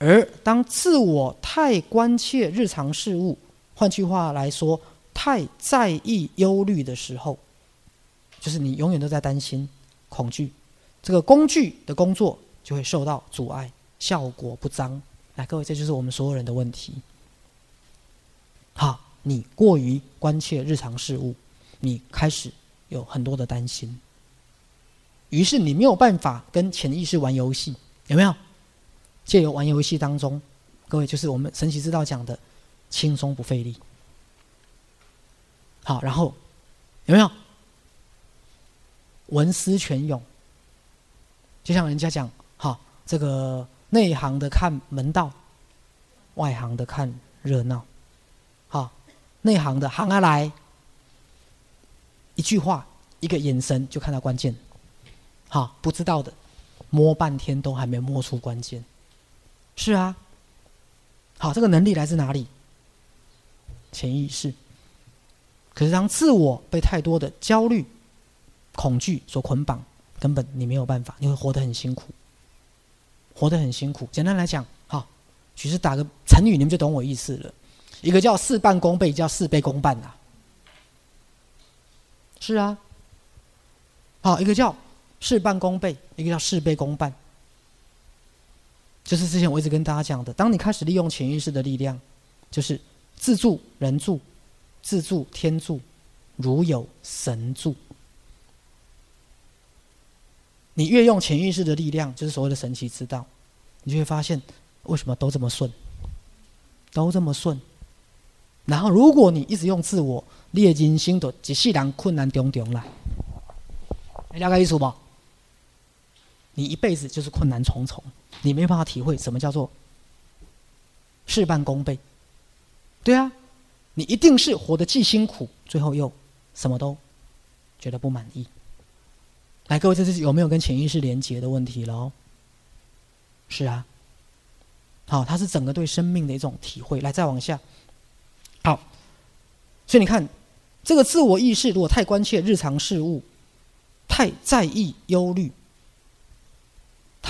而当自我太关切日常事物，换句话来说，太在意忧虑的时候，就是你永远都在担心、恐惧，这个工具的工作就会受到阻碍，效果不彰。来，各位，这就是我们所有人的问题。好，你过于关切日常事物，你开始有很多的担心，于是你没有办法跟潜意识玩游戏，有没有？借由玩游戏当中，各位就是我们神奇之道讲的轻松不费力。好，然后有没有文思泉涌？就像人家讲，好，这个内行的看门道，外行的看热闹。好，内行的行啊来，一句话，一个眼神就看到关键。好，不知道的摸半天都还没摸出关键。是啊，好，这个能力来自哪里？潜意识。可是当自我被太多的焦虑、恐惧所捆绑，根本你没有办法，你会活得很辛苦，活得很辛苦。简单来讲，好，其实打个成语，你们就懂我意思了。一个叫事半功倍，叫事倍功半啊。是啊，好，一个叫事半功倍，一个叫事倍功半。就是之前我一直跟大家讲的，当你开始利用潜意识的力量，就是自助人助，自助天助，如有神助。你越用潜意识的力量，就是所谓的神奇之道，你就会发现为什么都这么顺，都这么顺。然后如果你一直用自我列金星的一世人困难重重来，你了解意思不？你一辈子就是困难重重。你没办法体会什么叫做事半功倍，对啊，你一定是活得既辛苦，最后又什么都觉得不满意。来，各位，这是有没有跟潜意识连接的问题喽？是啊，好，它是整个对生命的一种体会。来，再往下，好，所以你看，这个自我意识如果太关切日常事物，太在意忧虑。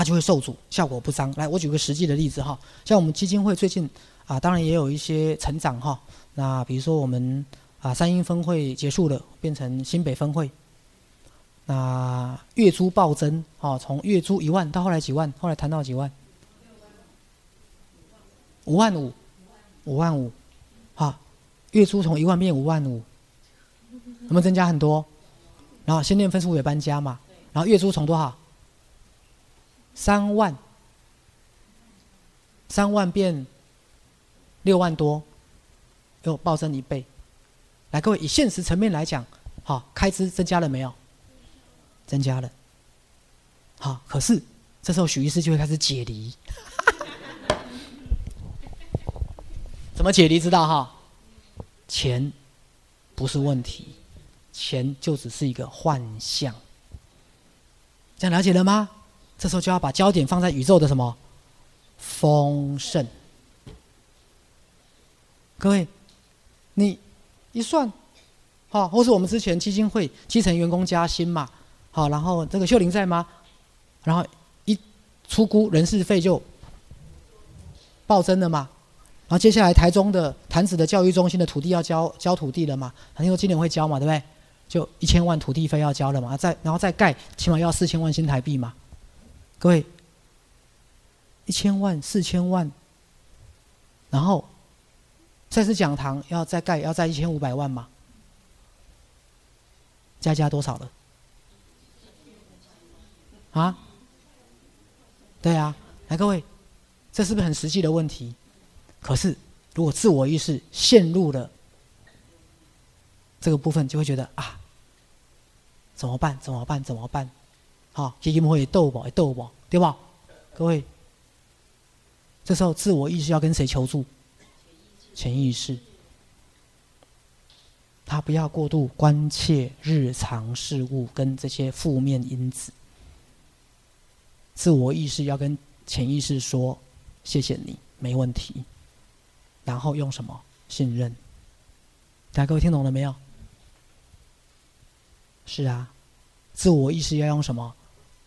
它就会受阻，效果不彰。来，我举个实际的例子哈，像我们基金会最近啊，当然也有一些成长哈。那比如说我们啊，三英分会结束了，变成新北分会。那月租暴增，啊，从月租一万到后来几万，后来谈到几万？五万五，五万五，好，月租从一万变五万五，有没有增加很多？然后新店分数也搬家嘛，然后月租从多少？三万，三万变六万多，又暴增一倍。来，各位以现实层面来讲，好，开支增加了没有？增加了。好，可是这时候许医师就会开始解离。怎么解离？知道哈？钱不是问题，钱就只是一个幻象。这样了解了吗？这时候就要把焦点放在宇宙的什么丰盛？各位，你一算，好，或是我们之前基金会基层员工加薪嘛，好，然后这个秀玲在吗？然后一出估人事费就暴增了嘛，然后接下来台中的潭子的教育中心的土地要交交土地了嘛，很多今年会交嘛，对不对？就一千万土地费要交了嘛，再然后再盖，起码要四千万新台币嘛。各位，一千万、四千万，然后再次讲堂要再盖，要再一千五百万嘛？加加多少了？啊？对啊，来各位，这是不是很实际的问题？可是，如果自我意识陷入了这个部分，就会觉得啊，怎么办？怎么办？怎么办？好，基金会斗吧，斗吧，对吧？各位，这时候自我意识要跟谁求助？潜意识。他不要过度关切日常事物跟这些负面因子。自我意识要跟潜意识说：“谢谢你，没问题。”然后用什么？信任。大家各位听懂了没有？是啊，自我意识要用什么？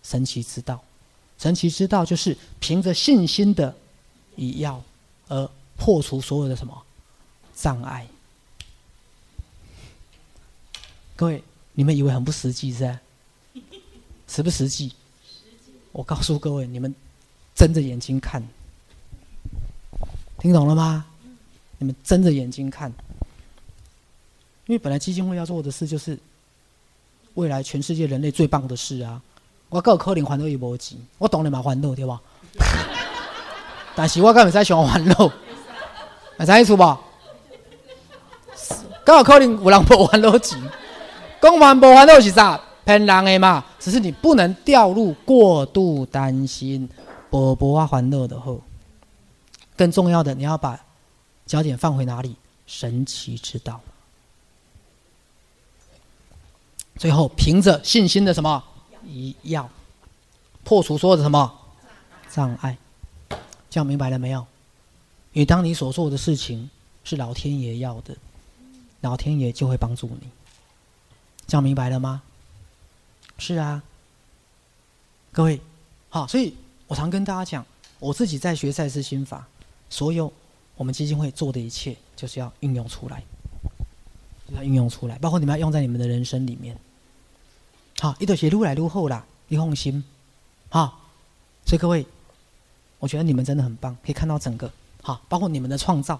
神奇之道，神奇之道就是凭着信心的以药而破除所有的什么障碍。各位，你们以为很不实际是吧？实不实际？我告诉各位，你们睁着眼睛看，听懂了吗？你们睁着眼睛看，因为本来基金会要做的事就是未来全世界人类最棒的事啊！我够可能还到一波钱，我当然嘛还到对吧？但是我敢会使想还到，会使意思无？够有可能有人无还到钱，讲还无还到是啥？骗人的嘛，只是你不能掉入过度担心，波波啊欢乐的后。更重要的，你要把焦点放回哪里？神奇之道。最后，凭着信心的什么？一要破除所有的什么障碍？这样明白了没有？因为当你所做的事情是老天爷要的，老天爷就会帮助你。这样明白了吗？是啊，各位，好，所以我常跟大家讲，我自己在学赛事心法，所有我们基金会做的一切，就是要运用出来，要运用出来，包括你们要用在你们的人生里面。好，一朵鞋撸来撸后啦，你放心，好，所以各位，我觉得你们真的很棒，可以看到整个好，包括你们的创造，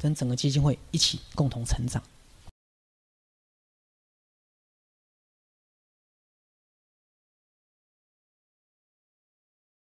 跟整个基金会一起共同成长。